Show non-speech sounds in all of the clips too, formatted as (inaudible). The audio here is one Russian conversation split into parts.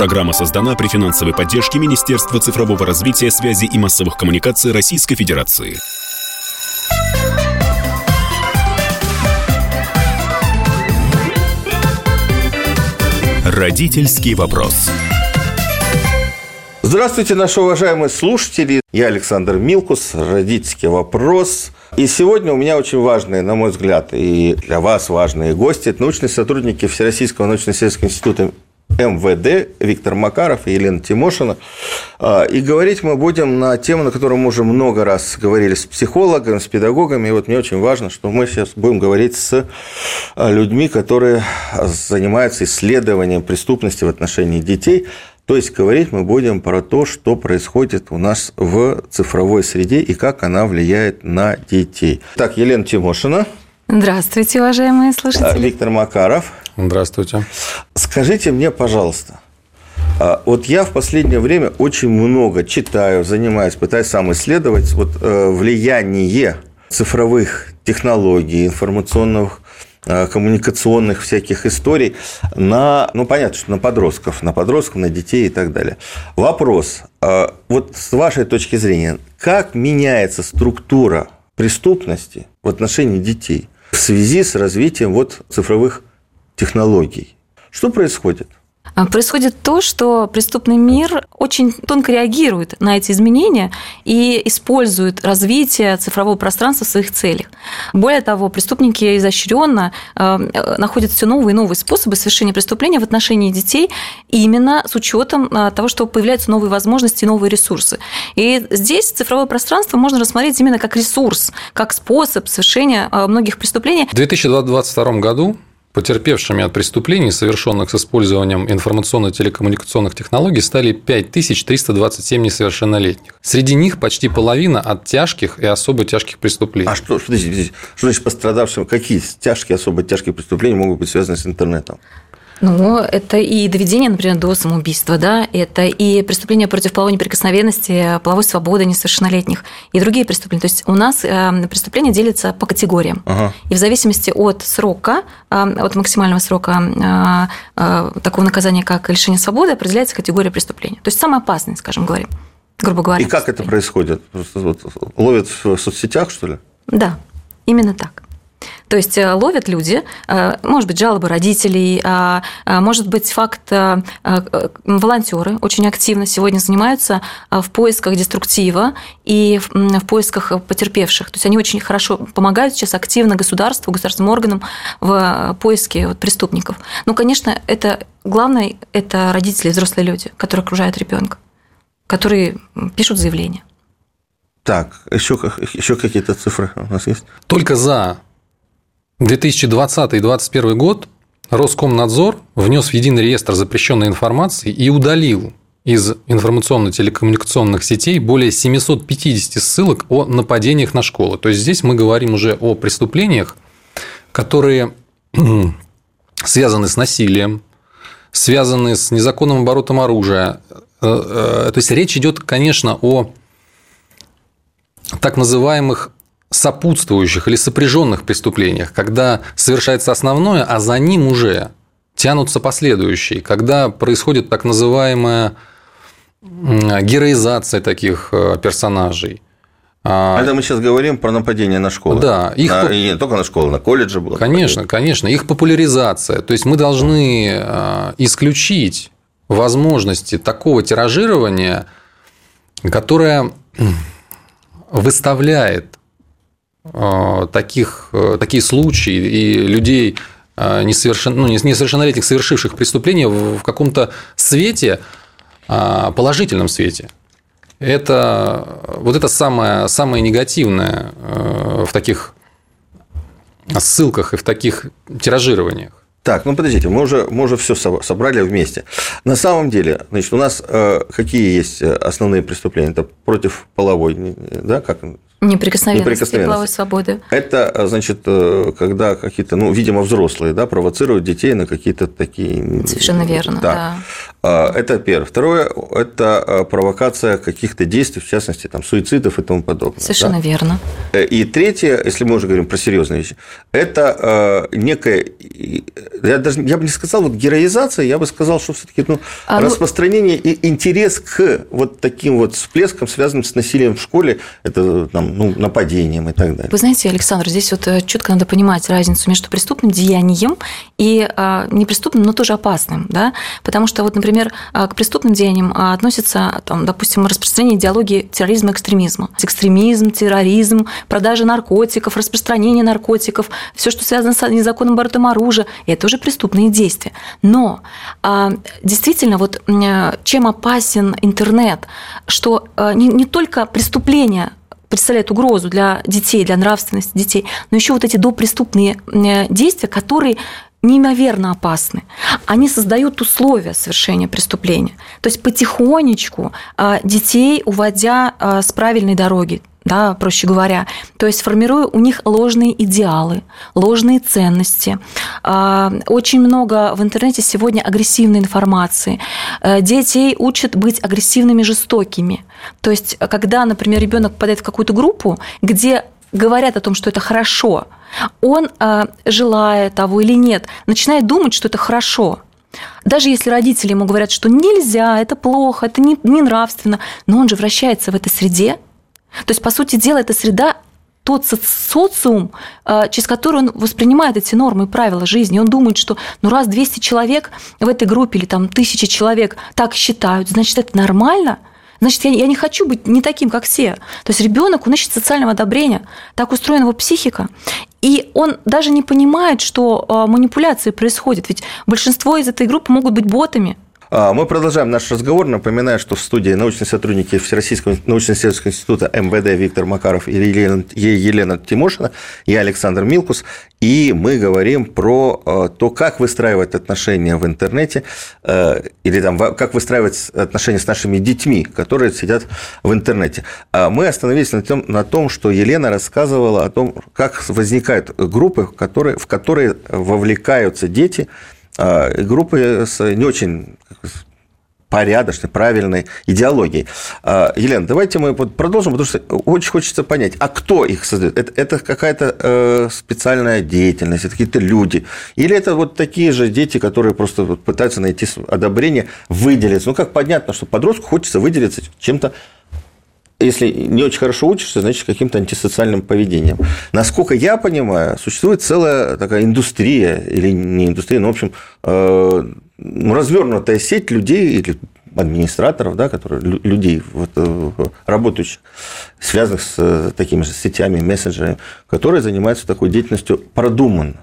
Программа создана при финансовой поддержке Министерства цифрового развития, связи и массовых коммуникаций Российской Федерации. Родительский вопрос. Здравствуйте, наши уважаемые слушатели. Я Александр Милкус, родительский вопрос. И сегодня у меня очень важные, на мой взгляд, и для вас важные гости. Научные сотрудники Всероссийского научно-исследовательского института МВД Виктор Макаров и Елена Тимошина. А, и говорить мы будем на тему, на которую мы уже много раз говорили с психологами, с педагогами. И вот мне очень важно, что мы сейчас будем говорить с а, людьми, которые занимаются исследованием преступности в отношении детей. То есть говорить мы будем про то, что происходит у нас в цифровой среде и как она влияет на детей. Так, Елена Тимошина. Здравствуйте, уважаемые слушатели. Виктор Макаров. Здравствуйте. Скажите мне, пожалуйста, а, вот я в последнее время очень много читаю, занимаюсь, пытаюсь сам исследовать вот э, влияние цифровых технологий, информационных Э, коммуникационных всяких историй на, ну, понятно, что на подростков, на подростков, на детей и так далее. Вопрос, вот с вашей точки зрения, как меняется структура преступности в отношении детей в связи с развитием вот цифровых технологий? Что происходит? А, происходит то, что преступный мир очень тонко реагирует на эти изменения и использует развитие цифрового пространства в своих целях. Более того, преступники изощренно а, находят все новые и новые способы совершения преступления в отношении детей именно с учетом а, того, что появляются новые возможности, новые ресурсы. И здесь цифровое пространство можно рассмотреть именно как ресурс, как способ совершения многих преступлений. В 2022 году Потерпевшими от преступлений, совершенных с использованием информационно-телекоммуникационных технологий, стали 5327 несовершеннолетних. Среди них почти половина от тяжких и особо тяжких преступлений. А что, подождите, что значит пострадавшим? Какие тяжкие, особо тяжкие преступления могут быть связаны с интернетом? Ну, это и доведение, например, до самоубийства, да, это и преступления против половой неприкосновенности, половой свободы несовершеннолетних и другие преступления. То есть у нас э, преступления делятся по категориям. Ага. И в зависимости от срока, э, от максимального срока э, такого наказания, как лишение свободы, определяется категория преступления. То есть самое опасное, скажем говоря, грубо говоря. И как это происходит? Ловят в соцсетях, что ли? Да, именно так. То есть э, ловят люди, э, может быть, жалобы родителей, а, а, может быть, факт э, волонтеры очень активно сегодня занимаются в поисках деструктива и в поисках потерпевших. То есть они очень хорошо помогают сейчас активно государству, государственным органам в поиске вот преступников. Ну, конечно, это главное – это родители, взрослые люди, которые окружают ребенка, которые пишут заявления. Так, еще, еще какие-то цифры у нас есть? Только за 2020 и 2021 год Роскомнадзор внес в единый реестр запрещенной информации и удалил из информационно-телекоммуникационных сетей более 750 ссылок о нападениях на школы. То есть здесь мы говорим уже о преступлениях, которые (clears throat) связаны с насилием, связаны с незаконным оборотом оружия. Э, э, то есть речь идет, конечно, о так называемых сопутствующих или сопряженных преступлениях, когда совершается основное, а за ним уже тянутся последующие, когда происходит так называемая героизация таких э, персонажей. А это мы сейчас говорим про нападение на школы. Да, их на, и не только на школы, на колледжи было. Конечно, нападение. конечно, их популяризация. То есть мы должны э, исключить возможности такого тиражирования, которое выставляет таких, э, такие случаи и людей э, несовершен, ну, несовершеннолетних, совершивших преступления в каком-то свете, положительном свете. Это вот это самое, самое негативное в таких ссылках и в таких тиражированиях. Так, ну подождите, мы уже, мы уже все собрали вместе. На самом деле, значит, у нас э, какие есть основные преступления? Это против половой, да, как Неприкосновенности, неприкосновенности. половой свободы. Это, значит, э, когда какие-то, ну, видимо, взрослые, да, провоцируют детей на какие-то такие... Совершенно верно, да. да. А, это первое. Второе – это э, провокация каких-то действий, в частности, там, суицидов и тому подобное. Совершенно да? верно. Э, и третье, если мы уже говорим про серьезные вещи, это некая, я даже, я бы не сказал, вот героизация, я бы сказал, что все-таки ну, а, ну распространение ну... и интерес к вот таким вот всплескам, связанным с насилием в школе, это там, ну, нападением и так далее. Вы знаете, Александр, здесь вот э, четко надо понимать разницу между преступным деянием и а, неприступным, но тоже опасным, да, потому что вот, например, а, к преступным деяниям а, относятся, там, допустим, распространение идеологии терроризма и экстремизма. Экстремизм, терроризм, продажа наркотиков, распространение наркотиков, все, что связано с незаконным оборотом оружия, это уже преступные действия. Но действительно, вот чем опасен интернет, что не, не только преступления представляет угрозу для детей, для нравственности детей, но еще вот эти допреступные э, действия, которые неимоверно опасны. Они создают условия совершения преступления. То есть потихонечку э, детей уводя э, с правильной дороги, да, проще говоря. То есть формируя у них ложные идеалы, ложные ценности. А, очень много в интернете сегодня агрессивной информации. Детей учат быть агрессивными, жестокими. То есть, когда, например, ребенок попадает в какую-то группу, где говорят о том, что это хорошо, он, э, желая того или нет, начинает думать, что это хорошо. Даже если родители ему говорят, что нельзя, это плохо, это не, не нравственно, но он же вращается в этой среде, то есть, по сути дела, эта среда тот социум, э, через который он воспринимает эти нормы и правила жизни. Он думает, что ну раз 200 человек в этой группе или там тысячи человек так считают, значит, это нормально – значит, я, я не хочу быть не таким, как все. То есть ребенок, он ищет социального одобрения. Так устроена его психика. И он даже не понимает, что э, манипуляции происходят. Ведь большинство из этой группы могут быть ботами. А, мы продолжаем наш разговор. Напоминаю, что в студии научные сотрудники Всероссийского научно-исследовательского института МВД Виктор Макаров и Елена, Елена Тимошина, и Александр Милкус. И мы говорим про а, то, как выстраивать отношения в интернете, а, или там, как выстраивать отношения с нашими детьми, которые сидят в интернете. Мы остановились на том, на том что Елена рассказывала о том, как возникают группы, которые, в которые вовлекаются дети, группы с не очень порядочной, правильной идеологией. А, Елена, давайте мы продолжим, потому что очень хочется понять, а кто их создает? Это, это какая-то э, специальная деятельность, это какие-то люди? Или это вот такие же дети, которые просто пытаются найти одобрение, выделиться? Ну, как понятно, что подростку хочется выделиться чем-то если не очень хорошо учишься, значит, каким-то антисоциальным поведением. Насколько я понимаю, существует целая такая индустрия, или не индустрия, но, в общем, э, ну, развернутая сеть людей или администраторов, да, которые, людей, вот, э, работающих, связанных с э, такими же сетями, мессенджерами, которые занимаются такой деятельностью продуманно.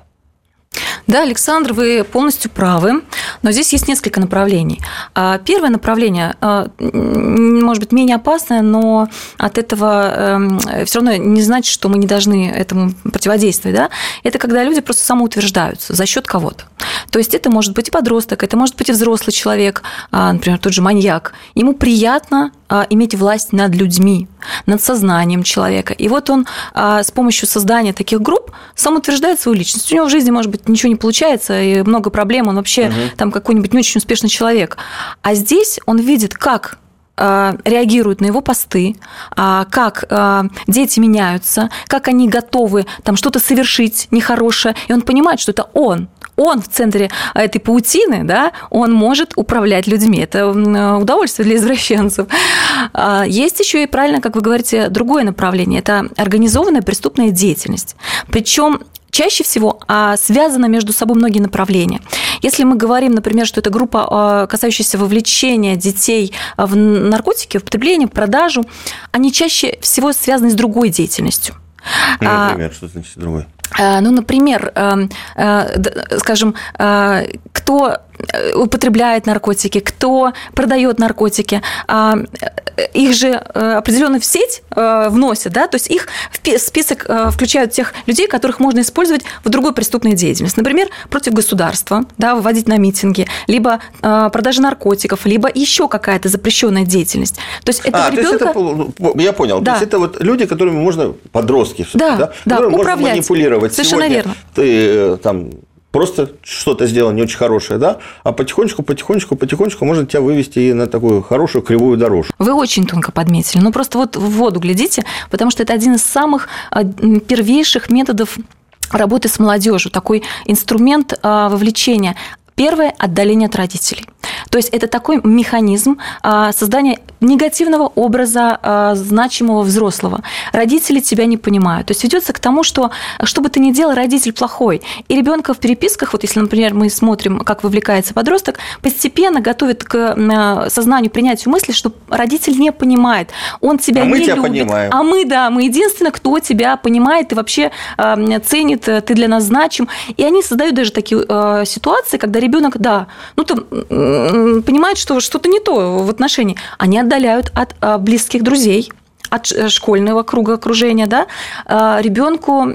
Да, Александр, вы полностью правы, но здесь есть несколько направлений. А, первое направление, а, может быть, менее опасное, но от этого эм, все равно не значит, что мы не должны этому противодействовать. Да? Это когда люди просто самоутверждаются за счет кого-то. То есть это может быть и подросток, это может быть и взрослый человек, а, например, тот же маньяк. Ему приятно иметь власть над людьми, над сознанием человека. И вот он с помощью создания таких групп сам утверждает свою личность. У него в жизни, может быть, ничего не получается, и много проблем, он вообще угу. там какой-нибудь не очень успешный человек. А здесь он видит, как э, реагируют на его посты, а, как дети меняются, как они готовы там что-то совершить нехорошее, и он понимает, что это он, он в центре этой паутины, да, он может управлять людьми. Это удовольствие для извращенцев. А, есть еще и правильно, как вы говорите, другое направление. Это организованная преступная деятельность. Причем чаще всего а, связаны между собой многие направления. Если мы говорим, например, что это группа, а, касающаяся вовлечения детей в наркотики, в потребление, в продажу, они чаще всего связаны с другой деятельностью. Ну, например, что значит другой? Ну, например, скажем, кто употребляет наркотики, кто продает наркотики. А, их же определенно в сеть вносят, да, то есть их в список включают тех людей, которых можно использовать в другой преступной деятельности. Например, против государства, да, выводить на митинги, либо продажа наркотиков, либо еще какая-то запрещенная деятельность. То есть это а, ребенка... то есть это, я понял. Да. То есть это вот люди, которыми можно подростки, да, да, да, которыми можно манипулировать. Совершенно Сегодня верно. Ты э, там просто что-то сделал не очень хорошее, да, а потихонечку, потихонечку, потихонечку можно тебя вывести и на такую хорошую кривую дорожку. Вы очень тонко подметили. Ну, просто вот в воду глядите, потому что это один из самых а, первейших методов работы с молодежью, такой инструмент а, вовлечения. Первое – отдаление от родителей. То есть это такой механизм а, создания негативного образа а, значимого взрослого. Родители тебя не понимают. То есть ведется к тому, что что бы ты ни делал, родитель плохой. И ребенка в переписках, вот если, например, мы смотрим, как вовлекается подросток, постепенно готовит к сознанию, принятию мысли, что родитель не понимает, он тебя а не мы тебя любит. Понимаем. А мы, да, мы единственное, кто тебя понимает и вообще ценит, ты для нас значим. И они создают даже такие ситуации, когда ребенок, да, ну там понимает, что что-то не то в отношении. Они отдаляют от а, близких друзей, от э, школьного круга окружения, да, а, ребенку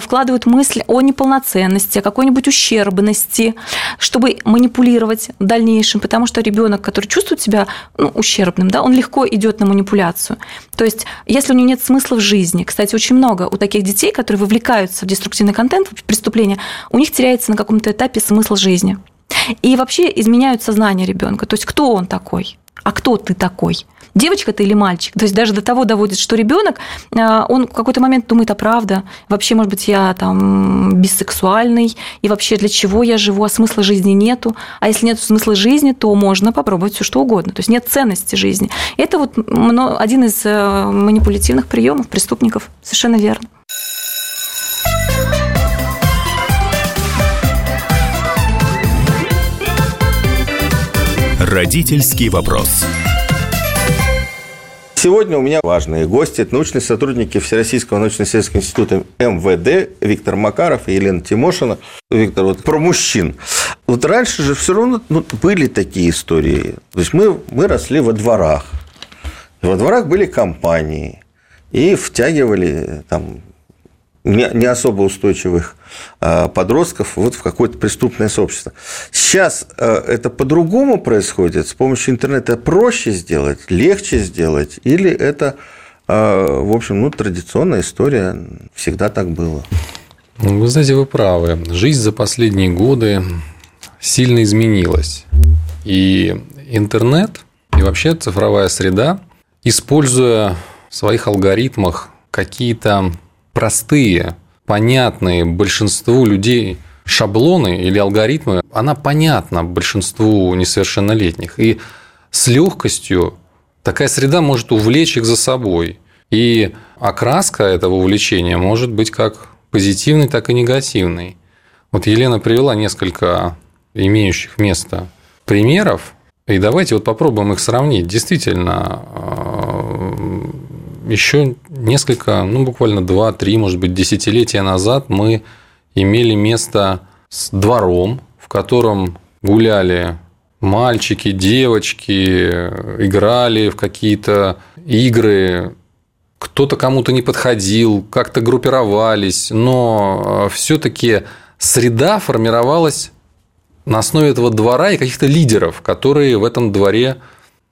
вкладывают мысль о неполноценности, о какой-нибудь ущербности, чтобы манипулировать в дальнейшем, потому что ребенок, который чувствует себя ну, ущербным, да, он легко идет на манипуляцию. То есть, если у него нет смысла в жизни, кстати, очень много у таких детей, которые вовлекаются в деструктивный контент, в преступления, у них теряется на каком-то этапе смысл жизни. И вообще изменяют сознание ребенка. То есть кто он такой? А кто ты такой? девочка ты или мальчик. То есть даже до того доводит, что ребенок, а, он в какой-то момент думает, а правда, вообще, может быть, я там бисексуальный, и вообще для чего я живу, а смысла жизни нету. А если нет смысла жизни, то можно попробовать все что угодно. То есть нет ценности жизни. Это вот один из э, манипулятивных приемов преступников. Совершенно верно. Родительский вопрос. Сегодня у меня важные гости. Это научные сотрудники Всероссийского научно-исследовательского института МВД Виктор Макаров и Елена Тимошина. Виктор, вот про мужчин. Вот раньше же все равно ну, были такие истории. То есть мы, мы росли во дворах. И во дворах были компании. И втягивали там не, особо устойчивых а, подростков вот в какое-то преступное сообщество. Сейчас а, это по-другому происходит? С помощью интернета проще сделать, легче сделать? Или это, а, в общем, ну, традиционная история, всегда так было? Вы знаете, вы правы. Жизнь за последние годы сильно изменилась. И интернет, и вообще цифровая среда, используя в своих алгоритмах какие-то простые, понятные большинству людей шаблоны или алгоритмы, она понятна большинству несовершеннолетних. И с легкостью такая среда может увлечь их за собой. И окраска этого увлечения может быть как позитивной, так и негативной. Вот Елена привела несколько имеющих место примеров, и давайте вот попробуем их сравнить. Действительно, еще несколько, ну, буквально 2-3, может быть, десятилетия назад мы имели место с двором, в котором гуляли мальчики, девочки, играли в какие-то игры, кто-то кому-то не подходил, как-то группировались, но все-таки среда формировалась на основе этого двора и каких-то лидеров, которые в этом дворе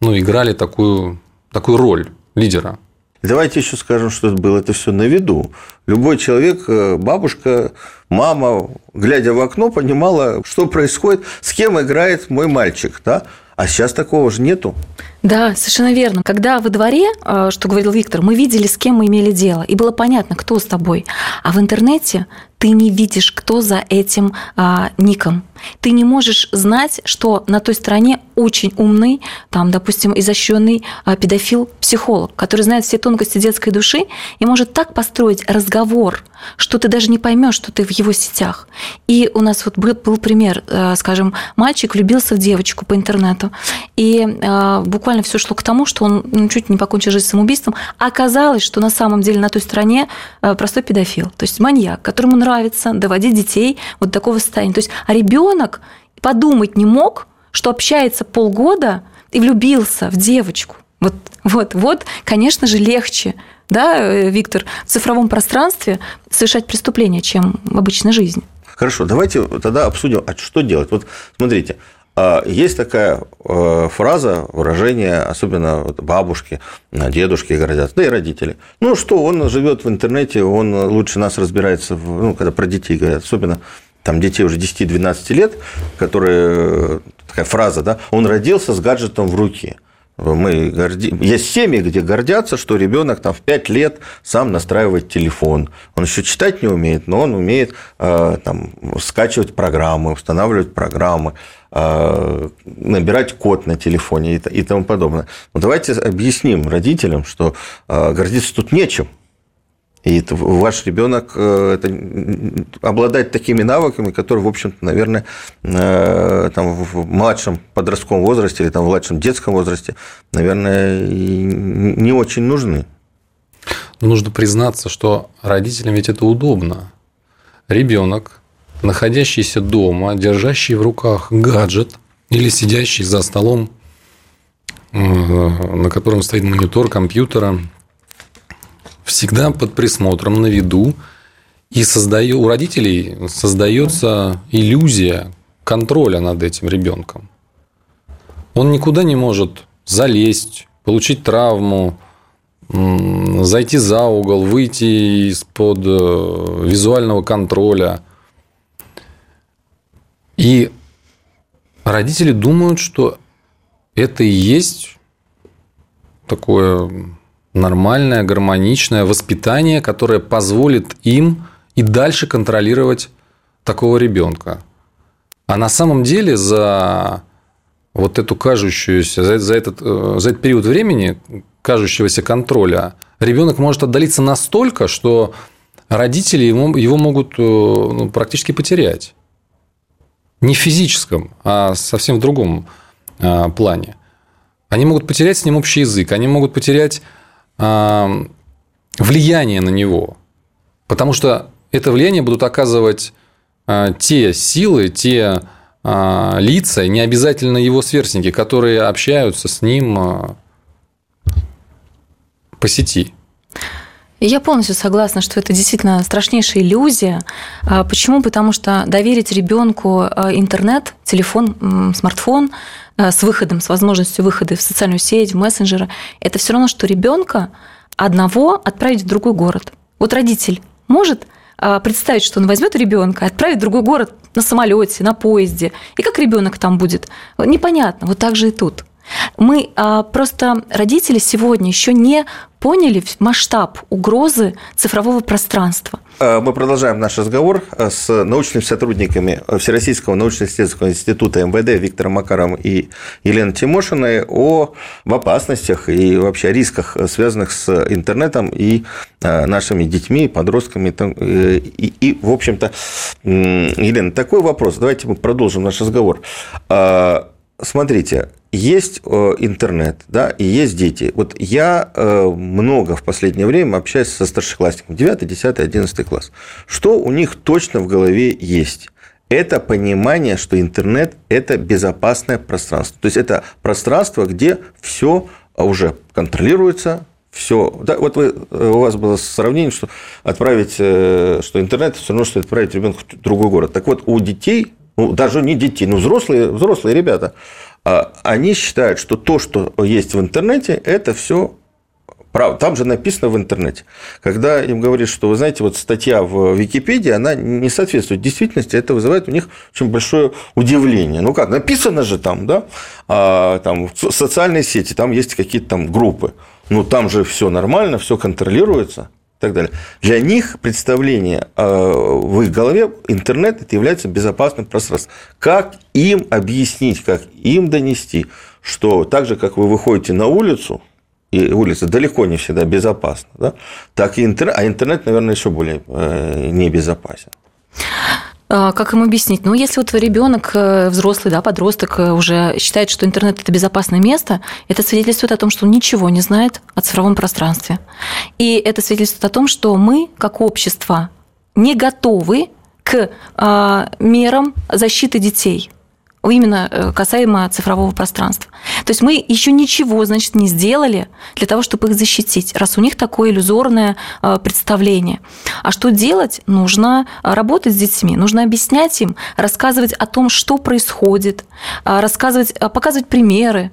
ну, играли такую, такую роль лидера. Давайте еще скажем, что это было это все на виду. Любой человек, э, бабушка, мама, глядя в окно, понимала, что происходит, с кем играет мой мальчик. Да? А сейчас такого же нету. Да, совершенно верно. Когда во дворе, э, что говорил Виктор, мы видели, с кем мы имели дело, и было понятно, кто с тобой. А в интернете ты не видишь, кто за этим а, ником. Ты не можешь знать, что на той стороне очень умный, там, допустим, изощренный а, педофил-психолог, который знает все тонкости детской души и может так построить разговор, что ты даже не поймешь, что ты в его сетях. И у нас вот был, пример, а, скажем, мальчик влюбился в девочку по интернету, и а, буквально все шло к тому, что он ну, чуть не покончил жизнь самоубийством. Оказалось, что на самом деле на той стороне а, простой педофил, то есть маньяк, которому нравится доводить детей вот такого состояния. То есть, а ребенок подумать не мог, что общается полгода и влюбился в девочку. Вот, вот, вот, конечно же, легче, да, э, Виктор, в цифровом пространстве совершать преступления, чем в обычной жизни. Хорошо, давайте тогда обсудим, а что делать. Вот смотрите, а, есть такая э, фраза, выражение, особенно бабушки, дедушки говорят, да и родители. Ну что, он живет в интернете, он лучше нас разбирается, ну, когда про детей говорят, особенно там детей уже 10-12 лет, которые, такая фраза, да, он родился с гаджетом в руке. Мы горди... Есть семьи, где гордятся, что ребенок там в 5 лет сам настраивает телефон. Он еще читать не умеет, но он умеет э, там, скачивать программы, устанавливать программы, э, набирать код на телефоне и, тому подобное. Но давайте объясним родителям, что э, гордиться тут нечем. И это, ваш ребенок э, это, обладает такими навыками, которые, в общем-то, наверное, э, там, в младшем подростковом возрасте или там, в младшем детском возрасте, наверное, не очень нужны. Но нужно признаться, что родителям ведь это удобно. Ребенок, находящийся дома, держащий в руках гаджет или сидящий за столом, э, на котором стоит монитор компьютера, всегда под присмотром, на виду. И создаю, у родителей создается иллюзия контроля над этим ребенком. Он никуда не может залезть, получить травму, зайти за угол, выйти из-под э, визуального контроля. И родители думают, что это и есть такое нормальное, гармоничное воспитание, которое позволит им и дальше контролировать такого ребенка. А на самом деле за вот эту кажущуюся, за, за, этот, э, за этот период времени кажущегося контроля ребенок может отдалиться настолько, что родители его, его могут э, ну, практически потерять. Не в физическом, а совсем в другом э, плане. Они могут потерять с ним общий язык, они могут потерять влияние на него. Потому что это влияние будут оказывать а, те силы, те а, лица, не обязательно его сверстники, которые общаются с ним а, по сети. Я полностью согласна, что это действительно страшнейшая иллюзия. Почему? Потому что доверить ребенку интернет, телефон, смартфон Э, с выходом, с возможностью выхода в социальную сеть, в мессенджеры, это все равно, что ребенка одного отправить в другой город. Вот родитель может представить, что он возьмет ребенка, отправит в другой город на самолете, на поезде. И как ребенок там будет? Непонятно. Вот так же и тут. Мы а, просто родители сегодня еще не поняли масштаб угрозы цифрового пространства. А, мы продолжаем наш разговор а, с научными сотрудниками Всероссийского научно-исследовательского института МВД Виктором Макаровым и Еленой Тимошиной о опасностях и вообще рисках, связанных с интернетом и нашими детьми, подростками. И, и в общем-то, Елена, такой вопрос. Давайте мы продолжим наш разговор смотрите, есть э, интернет, да, и есть дети. Вот я э, много в последнее время общаюсь со старшеклассниками, 9, 10, 11 класс. Что у них точно в голове есть? Это понимание, что интернет – это безопасное пространство. То есть, это пространство, где все уже контролируется, все. Да, вот вы, э, у вас было сравнение, что отправить, что интернет все равно, что отправить ребенка в другой город. Так вот, у детей ну, даже не детей, ну, взрослые, взрослые ребята, они считают, что то, что есть в интернете, это все правда. Там же написано в интернете. Когда им говорят, что, вы знаете, вот статья в Википедии, она не соответствует действительности, это вызывает у них очень большое удивление. Ну как, написано же там, да, а, там социальные сети, там есть какие-то там группы. Ну, там же все нормально, все контролируется так далее. Для них представление э, в их голове интернет это является безопасным пространством. Как им объяснить, как им донести, что так же, как вы выходите на улицу, и улица далеко не всегда безопасна, да, так и интернет, а интернет, наверное, еще более э, небезопасен. А, как им объяснить? Ну, если вот ребенок, э, взрослый, да, подросток э, уже считает, что интернет это безопасное место, это свидетельствует о том, что он ничего не знает о цифровом пространстве. И это свидетельствует о том, что мы, как общество, не готовы к а, мерам защиты детей. Именно э, касаемо цифрового пространства. То есть мы еще ничего, значит, не сделали для того, чтобы их защитить, раз у них такое иллюзорное э, представление. А что делать? Нужно работать с детьми, нужно объяснять им, рассказывать о том, что происходит, э, рассказывать, показывать примеры,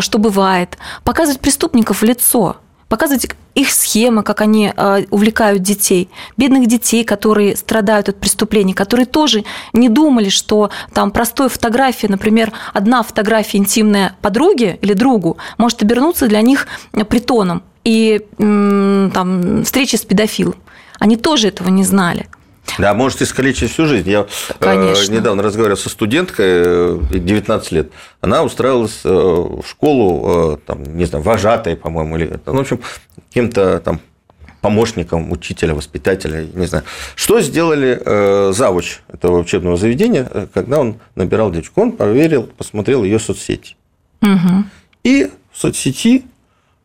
что бывает, показывать преступников в лицо, показывать их схемы, как они э, увлекают детей, бедных детей, которые страдают от преступлений, которые тоже не думали, что там простой фотография, например, одна фотография интимная подруги или другу может обернуться для них притоном и там, встречи с педофилом. Они тоже этого не знали. Да, может искалечить всю жизнь. Я э, Конечно. недавно разговаривал со студенткой, 19 э, лет. Она устраивалась э, в школу, там, не знаю, вожатой, по-моему, или, ну, в общем, каким-то там помощником учителя, воспитателя, не знаю. Что сделали э, завуч этого учебного заведения, когда он набирал девочку? Он проверил, посмотрел ее соцсети. Угу. И в соцсети,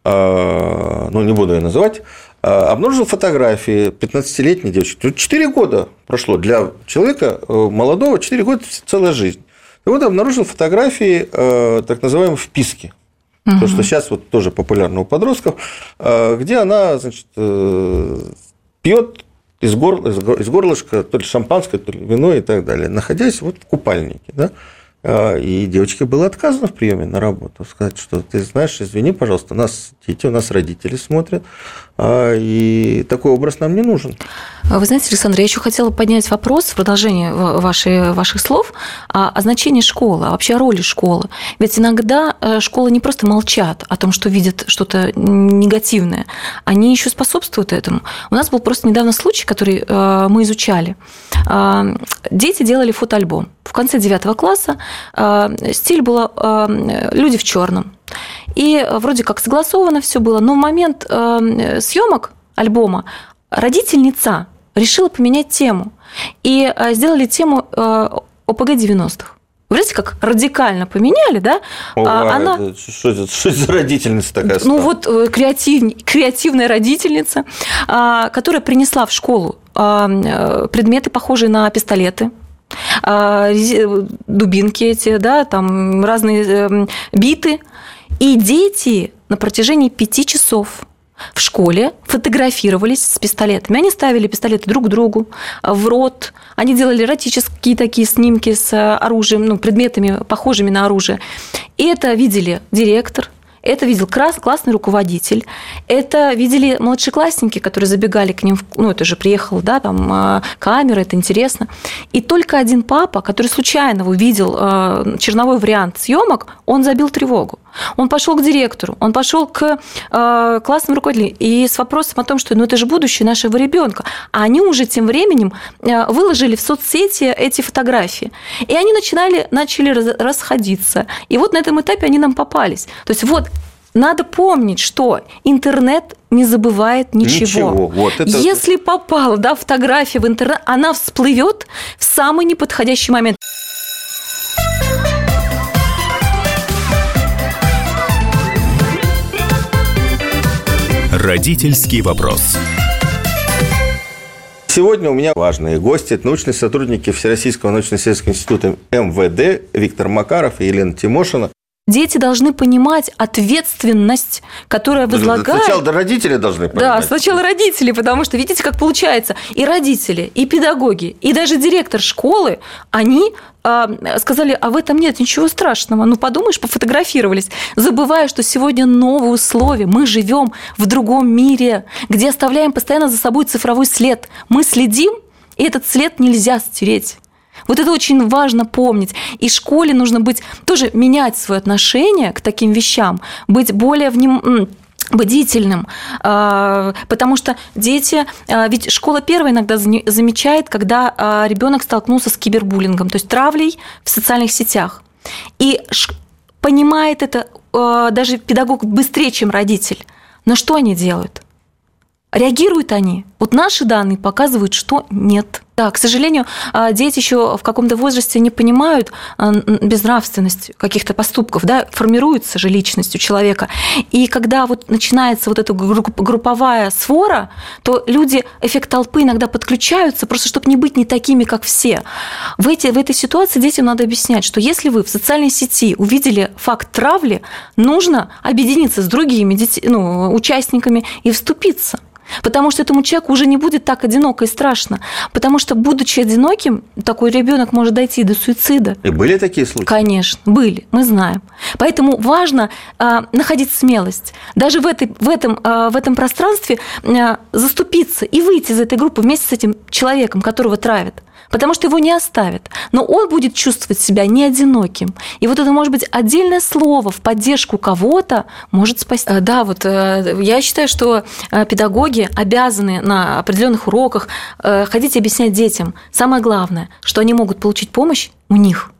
э, ну, не буду ее называть, обнаружил фотографии 15-летней девочки. 4 года прошло для человека э, молодого, 4 года – целая жизнь. И вот обнаружил фотографии э, так называемой вписки. Угу. То, что сейчас вот тоже популярно у подростков, э, где она, значит, пьет из, горла, из горлышка то ли шампанское, то ли вино и так далее, находясь вот в купальнике. Да? А, и девочке было отказано в приеме на работу. Сказать, что ты знаешь, извини, пожалуйста, у нас дети, у нас родители смотрят, а, и такой образ нам не нужен. Вы знаете, Александр, я еще хотела поднять вопрос в продолжение вашей, ваших слов о, о значении школы, а вообще о роли школы. Ведь иногда э, школы не просто молчат о том, что видят что-то негативное, они еще способствуют этому. У нас был просто недавно случай, который э, мы изучали. А, дети делали фотоальбом в конце девятого класса э, стиль был люди в черном. И вроде как согласовано все было, но в момент э, съемок альбома родительница решила поменять тему и сделали тему ОПГ 90-х. Вы знаете, как радикально поменяли, да? О, а, она... что, это, что это за родительница такая стала? Ну, вот креатив... креативная родительница, а, которая принесла в школу а, предметы, похожие на пистолеты, дубинки эти, да, там разные биты. И дети на протяжении пяти часов в школе фотографировались с пистолетами. Они ставили пистолеты друг к другу в рот. Они делали эротические такие снимки с оружием, ну, предметами, похожими на оружие. И это видели директор, это видел классный руководитель, это видели младшеклассники, которые забегали к ним, ну, это же приехал, да, там а, камера, это интересно. И только один папа, который случайно увидел а, черновой вариант съемок, он забил тревогу. Он пошел к директору, он пошел к э, классному руководителю и с вопросом о том, что ну, это же будущее нашего ребенка. А они уже тем временем э, выложили в соцсети эти фотографии. И они начинали, начали расходиться. И вот на этом этапе они нам попались. То есть вот надо помнить, что интернет не забывает ничего. ничего. Вот это... Если попала да, фотография в интернет, она всплывет в самый неподходящий момент. Родительский вопрос. Сегодня у меня важные гости. Это научные сотрудники Всероссийского научно-исследовательского института МВД Виктор Макаров и Елена Тимошина. Дети должны понимать ответственность, которая возлагает... Сначала родители должны понимать. Да, сначала родители, потому что видите, как получается. И родители, и педагоги, и даже директор школы, они а, сказали, а в этом нет ничего страшного. Ну, подумаешь, пофотографировались, забывая, что сегодня новые условия. Мы живем в другом мире, где оставляем постоянно за собой цифровой след. Мы следим, и этот след нельзя стереть. Вот это очень важно помнить. И школе нужно быть тоже менять свое отношение к таким вещам, быть более вним бдительным, а, потому что дети, а, ведь школа первая иногда замечает, когда а, ребенок столкнулся с кибербуллингом, то есть травлей в социальных сетях. И понимает это даже педагог быстрее, чем родитель. Но что они делают? Реагируют они – Вот наши данные показывают, что нет. Да, к сожалению, а, дети еще в каком-то возрасте не понимают а, безнравственность каких-то поступков, да, формируется же личность у человека. И когда вот начинается вот эта групповая свора, то люди, эффект толпы иногда подключаются, просто чтобы не быть не такими, как все. В, эти, в этой ситуации детям надо объяснять, что если вы в социальной сети увидели факт травли, нужно объединиться с другими деть, ну, участниками и вступиться. Потому что этому человеку уже не будет так одиноко и страшно. Потому что, будучи одиноким, такой ребенок может дойти до суицида. И были такие случаи? Конечно, были, мы знаем. Поэтому важно э, находить смелость. Даже в, этой, в, этом, э, в этом пространстве э, заступиться и выйти из этой группы вместе с этим человеком, которого травят потому что его не оставят. Но он будет чувствовать себя не одиноким. И вот это может быть отдельное слово в поддержку кого-то может спасти. Э, да, вот э, я считаю, что э, педагоги обязаны на определенных уроках ходить и объяснять детям. Самое главное, что они могут получить помощь у них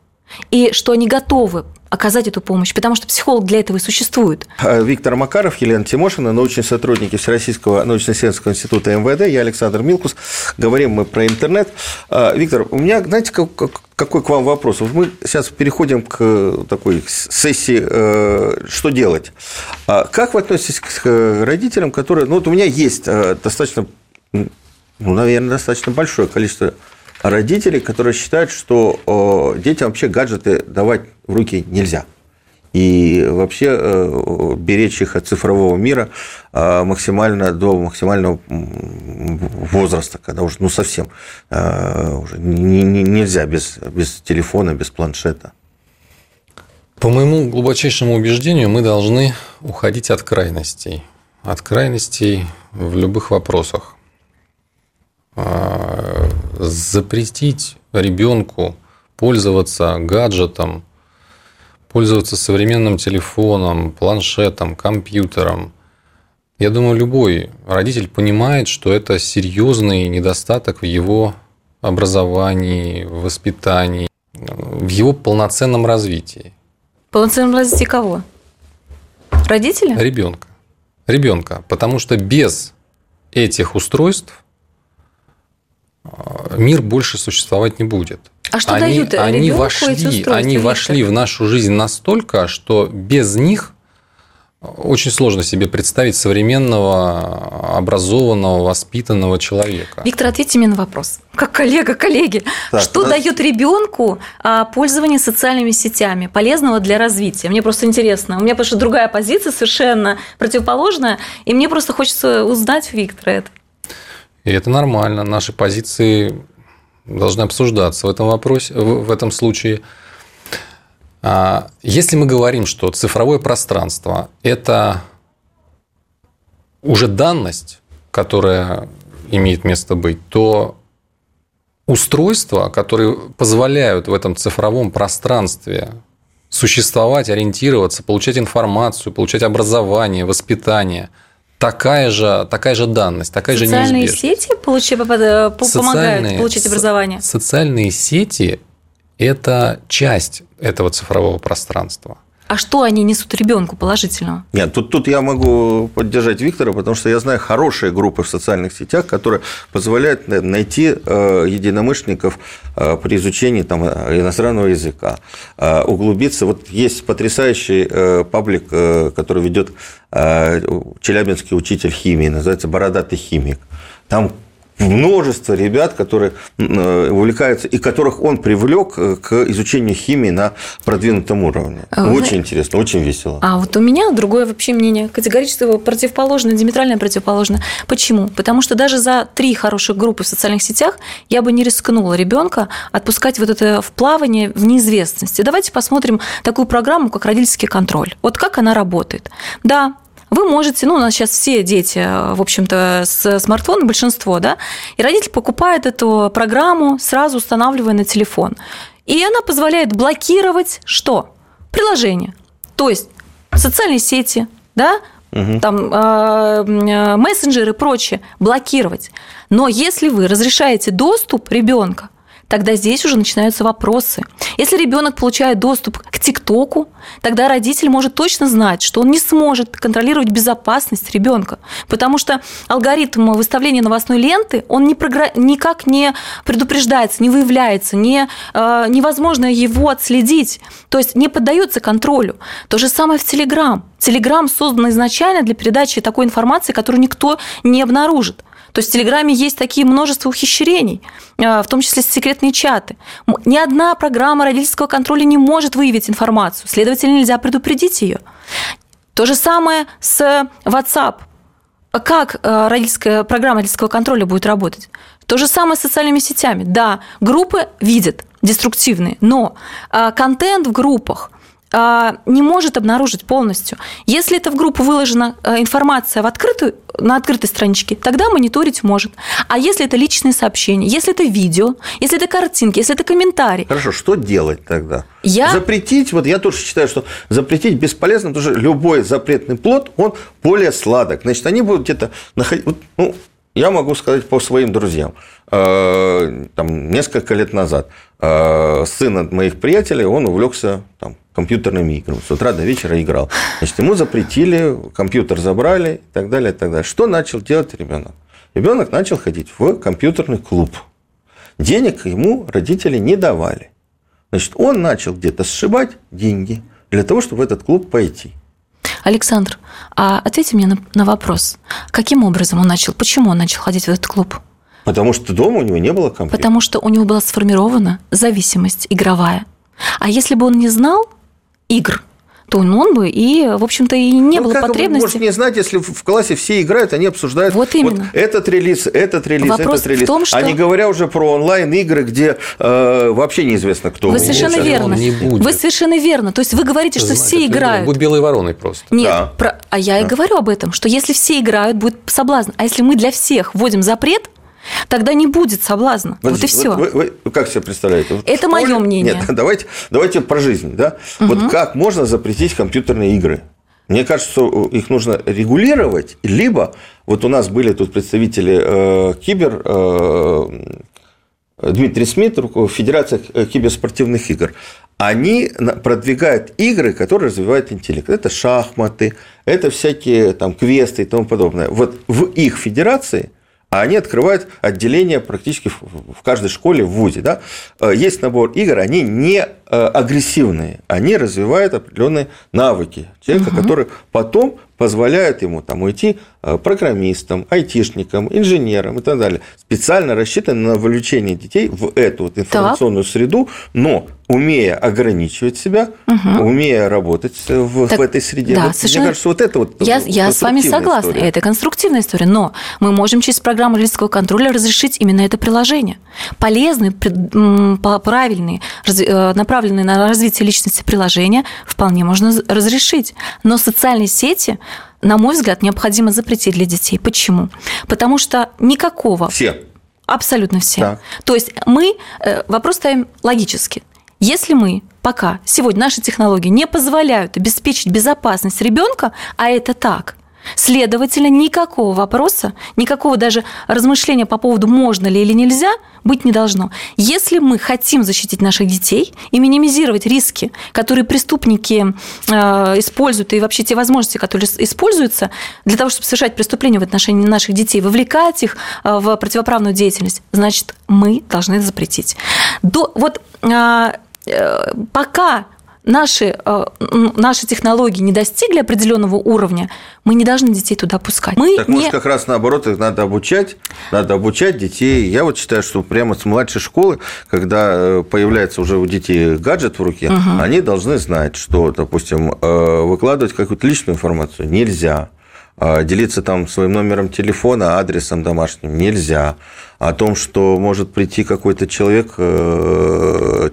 и что они готовы оказать эту помощь, потому что психолог для этого и существует. А, Виктор Макаров, Елена Тимошина, научные сотрудники Всероссийского научно-исследовательского института МВД, я Александр Милкус. Говорим мы про интернет. А, Виктор, у меня, знаете, какой к вам вопрос? Мы сейчас переходим к такой сессии э, «Что делать?». А как вы относитесь к родителям, которые... Ну, вот у меня есть э, достаточно, ну, наверное, достаточно большое количество родителей, которые считают, что детям вообще гаджеты давать в руки нельзя. И вообще э, беречь их от цифрового мира э, максимально до максимального возраста, когда уже ну, совсем э, уже нельзя без, без телефона, без планшета. По моему глубочайшему убеждению, мы должны уходить от крайностей. От крайностей в любых вопросах. Запретить ребенку пользоваться гаджетом, пользоваться современным телефоном, планшетом, компьютером. Я думаю, любой родитель понимает, что это серьезный недостаток в его образовании, в воспитании, в его полноценном развитии. Полноценном развитии кого? Родителя? Ребенка. Ребенка. Потому что без этих устройств мир больше существовать не будет. А что они, дают они вошли, они вошли в нашу жизнь настолько, что без них очень сложно себе представить современного, образованного, воспитанного человека. Виктор, ответьте мне на вопрос. Как коллега, коллеги, так, что нас... дает ребенку а, пользование социальными сетями полезного для развития? Мне просто интересно. У меня потому что другая позиция совершенно противоположная, и мне просто хочется узнать Виктора это. И это нормально. Наши позиции должны обсуждаться в этом вопросе, в этом случае. А, если мы говорим, что цифровое пространство – это уже данность, которая имеет место быть, то устройства, которые позволяют в этом цифровом пространстве существовать, ориентироваться, получать информацию, получать образование, воспитание – такая же, такая же данность, такая социальные же неизбежность. сети получи, помогают социальные, получить образование? Социальные сети – это часть этого цифрового пространства. А что они несут ребенку положительного? Нет, тут, тут я могу поддержать Виктора, потому что я знаю хорошие группы в социальных сетях, которые позволяют найти э, единомышленников э, при изучении там, иностранного языка, э, углубиться. Вот есть потрясающий паблик, который ведет челябинский учитель химии, называется «Бородатый химик». Там множество ребят, которые э, увлекаются и которых он привлек э, к изучению химии на продвинутом уровне. А очень интересно, очень весело. А вот у меня другое вообще мнение, категорически противоположное, диаметрально противоположное. Почему? Потому что даже за три хороших группы в социальных сетях я бы не рискнула ребенка отпускать вот это в плавание в неизвестности. Давайте посмотрим такую программу, как родительский контроль. Вот как она работает. Да, вы можете, ну, у нас сейчас все дети, в общем-то, с смартфоном, большинство, да, и родитель покупает эту программу, сразу устанавливая на телефон. И она позволяет блокировать что? Приложение. То есть социальные сети, да, угу. там э, мессенджеры и прочее блокировать. Но если вы разрешаете доступ ребенка, тогда здесь уже начинаются вопросы. Если ребенок получает доступ к ТикТоку, тогда родитель может точно знать, что он не сможет контролировать безопасность ребенка, потому что алгоритм выставления новостной ленты, он не програ... никак не предупреждается, не выявляется, не, э, невозможно его отследить, то есть не поддается контролю. То же самое в Телеграм. Телеграм создан изначально для передачи такой информации, которую никто не обнаружит. То есть в Телеграме есть такие множество ухищрений, э, в том числе секретные чаты. Ни одна программа родительского контроля не может выявить информацию, следовательно, нельзя предупредить ее. То же самое с WhatsApp. Как э, родительская программа родительского контроля будет работать? То же самое с социальными сетями. Да, группы видят деструктивные, но контент в группах – а, не может обнаружить полностью. Если это в группу выложена э, информация в открытую, на открытой страничке, тогда мониторить может. А если это личные сообщения, если это видео, если это картинки, если это комментарий. Хорошо, что делать тогда? Я... Запретить, вот я тоже считаю, что запретить бесполезно, потому что любой запретный плод, он более сладок. Значит, они будут где-то находить... Ну, я могу сказать по своим друзьям. Э, там, несколько лет назад сын от моих приятелей, он увлекся там, компьютерными играми. С утра до вечера играл. Значит, ему запретили, компьютер забрали и так далее, и так далее. Что начал делать ребенок? Ребенок начал ходить в компьютерный клуб. Денег ему родители не давали. Значит, он начал где-то сшибать деньги для того, чтобы в этот клуб пойти. Александр, а ответьте мне на, на вопрос. Каким образом он начал, почему он начал ходить в этот клуб? Потому что дома у него не было компьютера. Потому что у него была сформирована зависимость игровая. А если бы он не знал игр, то он бы и, в общем-то, и не ну, было как потребности. Может не знать, если в классе все играют, они обсуждают вот, именно. вот этот релиз, этот релиз, Вопрос этот релиз. В том, что... А не говоря уже про онлайн-игры, где э, вообще неизвестно, кто. Вы совершенно будет. верно. Не будет. Вы совершенно верно. То есть вы говорите, что Знаете, все играют. Будет белой вороной просто. Нет, да. про... а я да. и говорю об этом, что если все играют, будет соблазн. А если мы для всех вводим запрет, Тогда не будет соблазна. Вот, вот и все. Вот вы, вы как себе представляете? Это школе... мое мнение. Нет, (laughs) давайте, давайте про жизнь. Да? Угу. Вот как можно запретить компьютерные игры? Мне кажется, что их нужно регулировать, либо вот у нас были тут представители э, кибер, э, Дмитрий Смит, Федерация э, киберспортивных игр. Они продвигают игры, которые развивают интеллект. Это шахматы, это всякие там квесты и тому подобное. Вот в их федерации а они открывают отделение практически в каждой школе, в ВУЗе. Да? Э, есть набор игр, они не э, агрессивные, они развивают определенные навыки человека, угу. которые потом позволяют ему там уйти э, программистам, айтишникам, инженерам и так далее. Специально рассчитаны на вовлечение детей в эту вот информационную так. среду, но умея ограничивать себя, угу. умея работать в, так, в этой среде. Да, вот, совершенно... Мне кажется, вот это вот Я, я с вами согласна, история. это конструктивная история, но мы можем через программу родительского контроля разрешить именно это приложение. Полезные, правильные, э, направленные на развитие личности приложения вполне можно разрешить. Но социальные сети на мой взгляд, необходимо запретить для детей. Почему? Потому что никакого... Все. Абсолютно все. Так. То есть мы э, вопрос ставим логически. Если мы пока сегодня наши технологии не позволяют обеспечить безопасность ребенка, а это так, Следовательно, никакого вопроса, никакого даже размышления по поводу можно ли или нельзя быть не должно. Если мы хотим защитить наших детей и минимизировать риски, которые преступники э, используют, и вообще те возможности, которые используются для того, чтобы совершать преступления в отношении наших детей, вовлекать их э, в противоправную деятельность, значит, мы должны это запретить. До, вот э, пока наши, э, наши технологии не достигли определенного уровня, мы не должны детей туда пускать. Мы так не... может как раз наоборот их надо обучать, надо обучать детей. Я вот считаю, что прямо с младшей школы, когда э, появляется уже у детей гаджет в руке, угу. они должны знать, что, допустим, э, выкладывать какую-то личную информацию нельзя делиться там своим номером телефона, адресом домашним нельзя. О том, что может прийти какой-то человек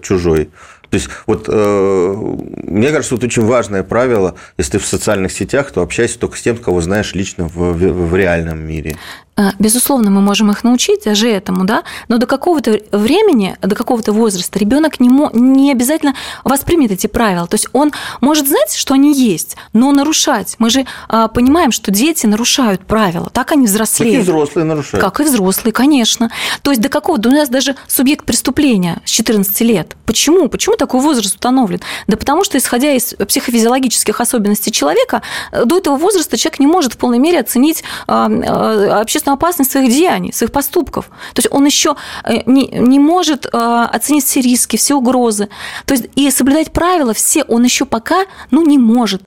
чужой, то есть, вот э, мне кажется, вот очень важное правило, если ты в социальных сетях, то общайся только с тем, кого знаешь лично в, в, в реальном мире. Э, безусловно, мы можем их научить даже этому, да, но до какого-то времени, до какого-то возраста ребенок не, не обязательно воспримет эти правила. То есть он может знать, что они есть, но нарушать. Мы же а, понимаем, что дети нарушают правила, так они взрослеют. Как и взрослые нарушают. Как и взрослые, конечно. То есть до какого-то... У нас даже субъект преступления с 14 лет. Почему? Почему такой возраст установлен? Да потому что, исходя из психофизиологических особенностей человека, э, до этого возраста человек не может в полной мере оценить а, а, общественную собственно, опасность своих деяний, своих поступков. То есть он еще э, не, не может э, оценить все риски, все угрозы. То есть и соблюдать правила все он еще пока ну, не может.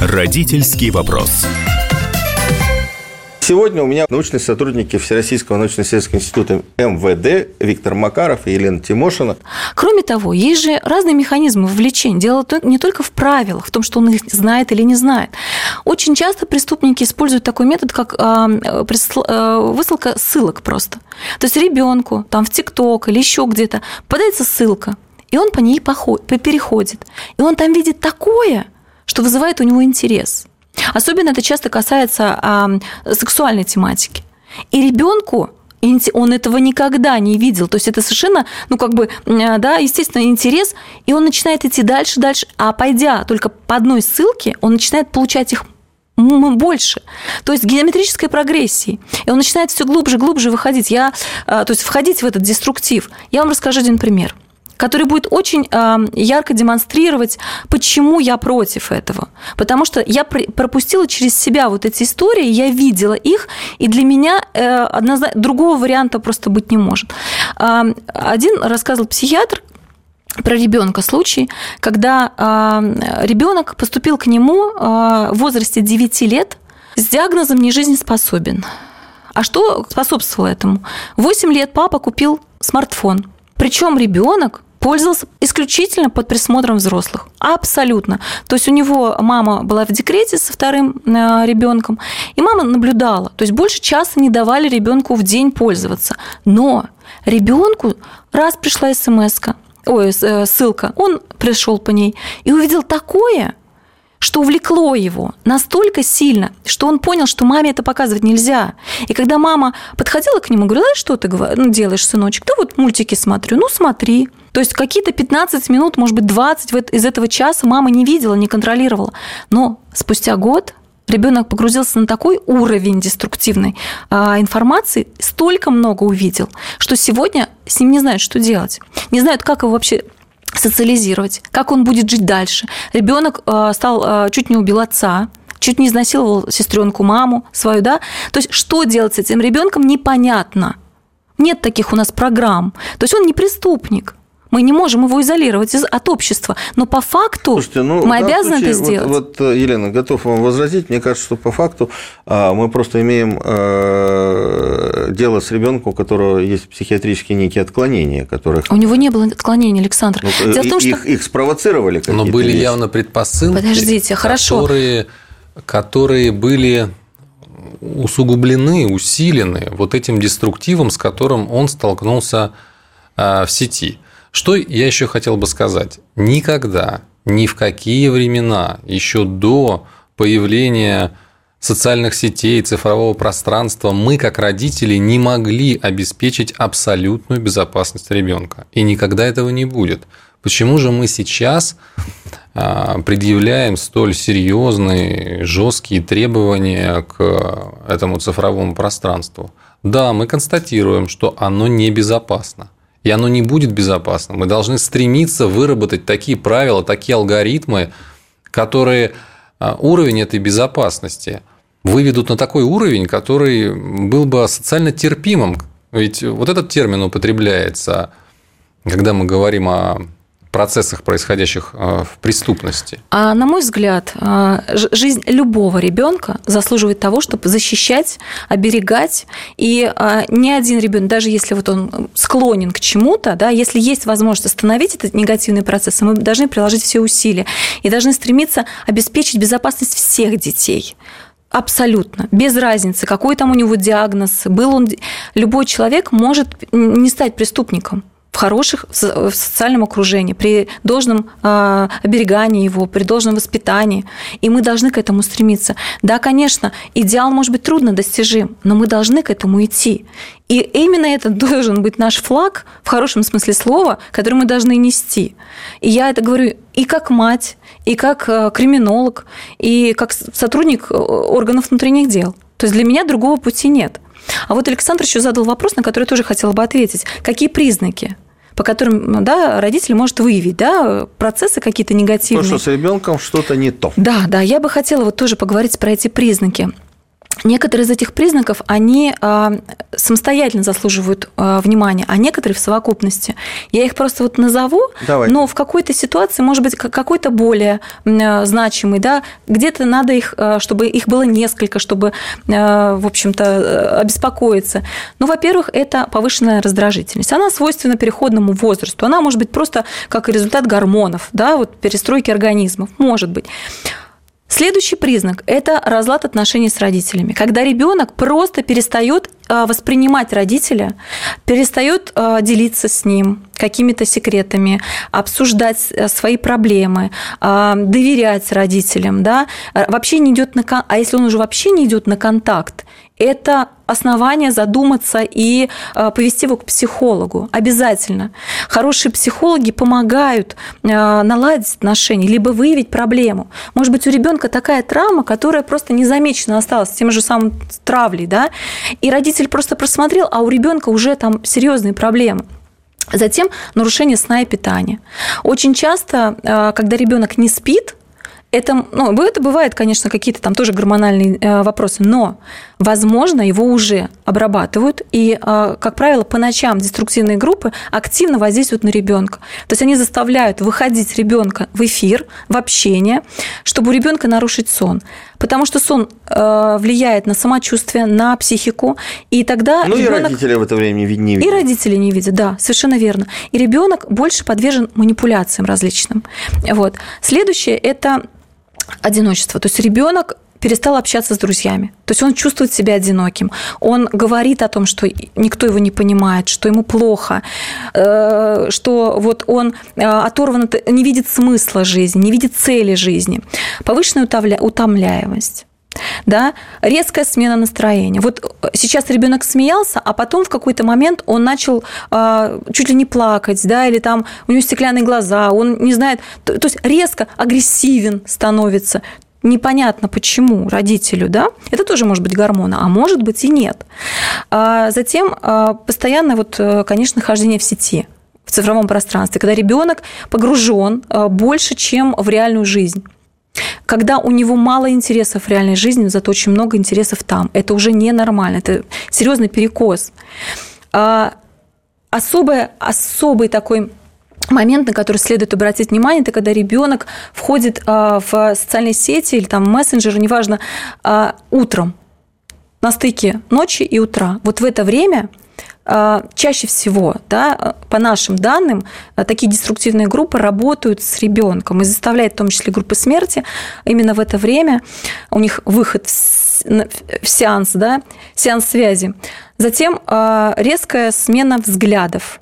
Родительский вопрос. Сегодня у меня научные сотрудники Всероссийского научно-исследовательского института МВД Виктор Макаров и Елена Тимошина. Кроме того, есть же разные механизмы вовлечения. Дело не только в правилах, в том, что он их знает или не знает. Очень часто преступники используют такой метод, как а, а, высылка ссылок просто. То есть ребенку там в ТикТок или еще где-то попадается ссылка, и он по ней переходит. И он там видит такое, что вызывает у него интерес – Особенно это часто касается а, сексуальной тематики. И ребенку он этого никогда не видел. То есть это совершенно, ну, как бы, да, естественно, интерес, и он начинает идти дальше, дальше, а пойдя только по одной ссылке, он начинает получать их больше. То есть геометрической прогрессии. И он начинает все глубже, глубже выходить. Я, а, то есть входить в этот деструктив. Я вам расскажу один пример который будет очень ярко демонстрировать, почему я против этого. Потому что я пропустила через себя вот эти истории, я видела их, и для меня э, однозначно, другого варианта просто быть не может. Один рассказывал психиатр, про ребенка случай, когда ребенок поступил к нему э, в возрасте 9 лет с диагнозом нежизнеспособен. А что способствовало этому? 8 лет папа купил смартфон. Причем ребенок пользовался исключительно под присмотром взрослых. Абсолютно. То есть у него мама была в декрете со вторым э, ребенком, и мама наблюдала. То есть больше часа не давали ребенку в день пользоваться. Но ребенку раз пришла смс ой, э, ссылка, он пришел по ней и увидел такое, что увлекло его настолько сильно, что он понял, что маме это показывать нельзя. И когда мама подходила к нему, говорила, что ты ну, делаешь, сыночек? Да вот мультики смотрю. Ну, смотри. То есть какие-то 15 минут, может быть, 20 из этого часа мама не видела, не контролировала. Но спустя год ребенок погрузился на такой уровень деструктивной а, информации, столько много увидел, что сегодня с ним не знают, что делать. Не знают, как его вообще социализировать, как он будет жить дальше. Ребенок э, стал э, чуть не убил отца, чуть не изнасиловал сестренку, маму свою, да. То есть что делать с этим ребенком непонятно. Нет таких у нас программ. То есть он не преступник. Мы не можем его изолировать от общества. Но по факту Слушайте, ну, мы обязаны случае, это сделать. Вот, вот, Елена, готов вам возразить. Мне кажется, что по факту а, мы просто имеем э, дело с ребенком, у которого есть психиатрические некие отклонения, которых... У него не было отклонений, Александр. Ну, Дело в том, что... их, их спровоцировали Но были вещи. явно предпосылки, Подождите, хорошо. Которые, которые были усугублены, усилены вот этим деструктивом, с которым он столкнулся а, в сети. Что я еще хотел бы сказать? Никогда, ни в какие времена, еще до появления социальных сетей, цифрового пространства, мы, как родители, не могли обеспечить абсолютную безопасность ребенка. И никогда этого не будет. Почему же мы сейчас а, предъявляем столь серьезные, жесткие требования к этому цифровому пространству? Да, мы констатируем, что оно небезопасно и оно не будет безопасным. Мы должны стремиться выработать такие правила, такие алгоритмы, которые а, уровень этой безопасности выведут на такой уровень, который был бы социально терпимым. Ведь вот этот термин употребляется, когда мы говорим о процессах, происходящих э, в преступности? А на мой взгляд, э, жизнь любого ребенка заслуживает того, чтобы защищать, оберегать. И э, ни один ребенок, даже если вот он склонен к чему-то, да, если есть возможность остановить этот негативный процесс, мы должны приложить все усилия и должны стремиться обеспечить безопасность всех детей. Абсолютно. Без разницы, какой там у него диагноз. Был он... Любой человек может не стать преступником в хороших в социальном окружении, при должном э, оберегании его, при должном воспитании. И мы должны к этому стремиться. Да, конечно, идеал может быть трудно достижим, но мы должны к этому идти. И именно это должен быть наш флаг, в хорошем смысле слова, который мы должны нести. И я это говорю и как мать, и как э, криминолог, и как сотрудник э, органов внутренних дел. То есть для меня другого пути нет. А вот Александр еще задал вопрос, на который я тоже хотела бы ответить. Какие признаки? по которым да, родитель может выявить да, процессы какие-то негативные. То, что с ребенком что-то не то. Да, да, я бы хотела вот тоже поговорить про эти признаки. Некоторые из этих признаков, они а, самостоятельно заслуживают а, внимания, а некоторые в совокупности. Я их просто вот назову, Давай. но в какой-то ситуации, может быть, какой-то более а, значимый, да, где-то надо их, чтобы их было несколько, чтобы, в общем-то, обеспокоиться. Ну, во-первых, это повышенная раздражительность. Она свойственна переходному возрасту. Она может быть просто как результат гормонов, да, вот перестройки организмов, может быть. Следующий признак – это разлад отношений с родителями. Когда ребенок просто перестает воспринимать родителя, перестает а, делиться с ним какими-то секретами, обсуждать э, свои проблемы, а, доверять родителям, да, вообще не идет на, а если он уже вообще не идет на контакт, это основание задуматься и повести его к психологу. Обязательно. Хорошие психологи помогают наладить отношения, либо выявить проблему. Может быть, у ребенка такая травма, которая просто незамечена осталась тем же самым травлей, да, и родитель просто просмотрел, а у ребенка уже там серьезные проблемы. Затем нарушение сна и питания. Очень часто, э, когда ребенок не спит, это, ну, это бывает, конечно, какие-то там тоже гормональные э, вопросы, но, возможно, его уже обрабатывают, и, э, как правило, по ночам деструктивные группы активно воздействуют на ребенка. То есть они заставляют выходить ребенка в эфир, в общение, чтобы у ребенка нарушить сон. Потому что сон э, влияет на самочувствие, на психику, и тогда ну ребенок... и родители в это время не видят. И родители не видят, да, совершенно верно. И ребенок больше подвержен манипуляциям различным. Вот. Следующее это одиночество. То есть ребенок перестал общаться с друзьями. То есть он чувствует себя одиноким. Он говорит о том, что никто его не понимает, что ему плохо, э, что вот он э, оторван, не видит смысла жизни, не видит цели жизни. Повышенная утомляемость да, резкая смена настроения. Вот сейчас ребенок смеялся, а потом в какой-то момент он начал э, чуть ли не плакать, да, или там у него стеклянные глаза, он не знает, то, то есть резко агрессивен становится. Непонятно почему родителю, да, это тоже может быть гормоны, а может быть и нет. А затем а, постоянное, вот, э, конечно, хождение в сети, в цифровом пространстве, когда ребенок погружен а, больше, чем в реальную жизнь. Когда у него мало интересов в реальной жизни, зато очень много интересов там. Это уже ненормально, это серьезный перекос. А, особый, особый такой момент, на который следует обратить внимание, это когда ребенок входит а, в социальные сети или там мессенджеры, неважно, а, утром на стыке ночи и утра. Вот в это время а, чаще всего, да, по нашим данным, такие деструктивные группы работают с ребенком и заставляют в том числе группы смерти именно в это время у них выход в сеанс, да, сеанс связи. Затем резкая смена взглядов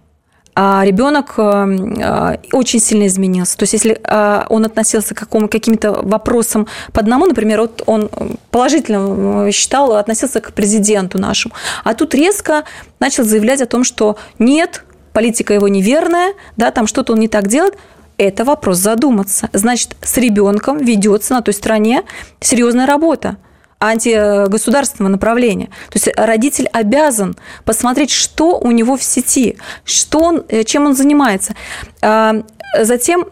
а ребенок э, э, очень сильно изменился. То есть, если э, он относился к какому, каким-то вопросам по одному, например, вот он положительно считал, относился к президенту нашему, а тут резко начал заявлять о том, что нет, политика его неверная, да, там что-то он не так делает, это вопрос задуматься. Значит, с ребенком ведется на той стороне серьезная работа антигосударственного направления. То есть родитель обязан посмотреть, что у него в сети, что он, э, чем он занимается. А, затем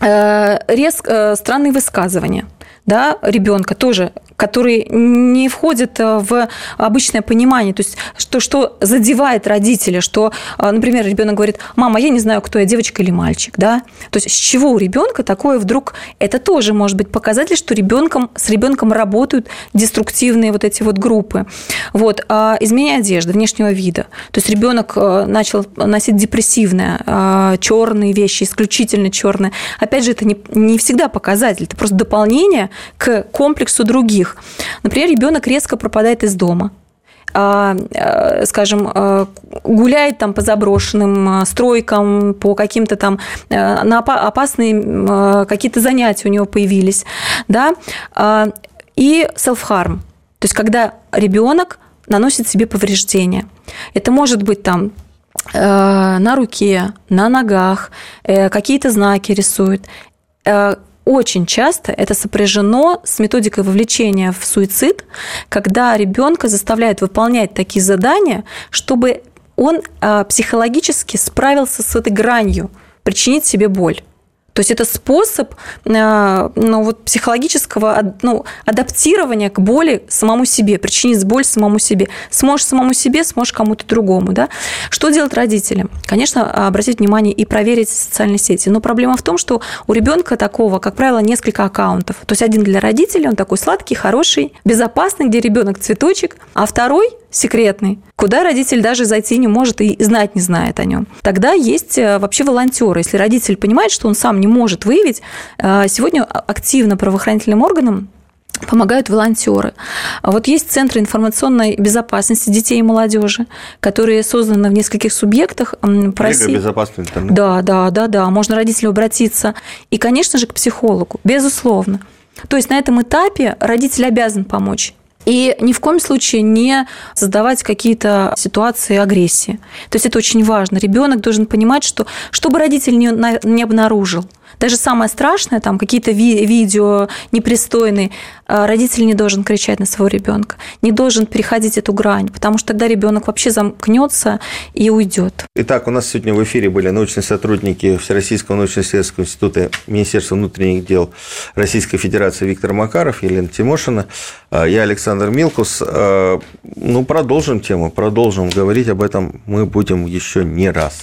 э, резко э, странные высказывания да, ребенка тоже который не входит э, в обычное понимание, то есть что, что задевает родителя, что, э, например, ребенок говорит, мама, я не знаю, кто я, девочка или мальчик, да, то есть с чего у ребенка такое вдруг, это тоже может быть показатель, что ребенком, с ребенком работают деструктивные вот эти вот группы. Вот, а изменение одежды, внешнего вида, то есть ребенок э, начал носить депрессивное, черные вещи, исключительно черные. Опять же, это не, не всегда показатель, это просто дополнение к комплексу других. Например, ребенок резко пропадает из дома. а, э, скажем, э, гуляет там по заброшенным стройкам, по каким-то там на опасные какие-то занятия у него появились, да, а, и self-harm, то есть когда ребенок наносит себе повреждения. Это может быть там на руке, на ногах, какие-то знаки рисует очень часто это сопряжено с методикой вовлечения в суицид, когда ребенка заставляют выполнять такие задания, чтобы он а, психологически справился с этой гранью, причинить себе боль. То есть это способ э, ну, вот психологического ну, адаптирования к боли самому себе, причинить боль самому себе. Сможешь самому себе, сможешь кому-то другому. Да? Что делать родителям? Конечно, обратить внимание и проверить социальные сети. Но проблема в том, что у ребенка такого, как правило, несколько аккаунтов. То есть один для родителей, он такой сладкий, хороший, безопасный, где ребенок цветочек, а второй секретный, куда родитель даже зайти не может и знать не знает о нем. Тогда есть э, вообще волонтеры. Если родитель понимает, что он сам не может выявить, э, сегодня активно правоохранительным органам помогают волонтеры. Вот есть центры информационной безопасности детей и молодежи, которые созданы в нескольких субъектах по России. безопасный интернет. Да, да, да, да. Можно родителю обратиться. И, конечно же, к психологу, безусловно. То есть на этом этапе родитель обязан помочь. И ни в коем случае не создавать какие-то ситуации агрессии. То есть это очень важно. Ребенок должен понимать, что чтобы родитель не, не обнаружил – даже самое страшное, там какие-то ви- видео непристойные, а, родитель не должен кричать на своего ребенка, не должен переходить эту грань, потому что тогда ребенок вообще замкнется и уйдет. Итак, у нас сегодня в эфире были научные сотрудники Всероссийского научно-исследовательского института Министерства внутренних дел Российской Федерации Виктор Макаров, Елена Тимошина, а, я Александр Милкус. А, ну, продолжим тему, продолжим говорить об этом мы будем еще не раз.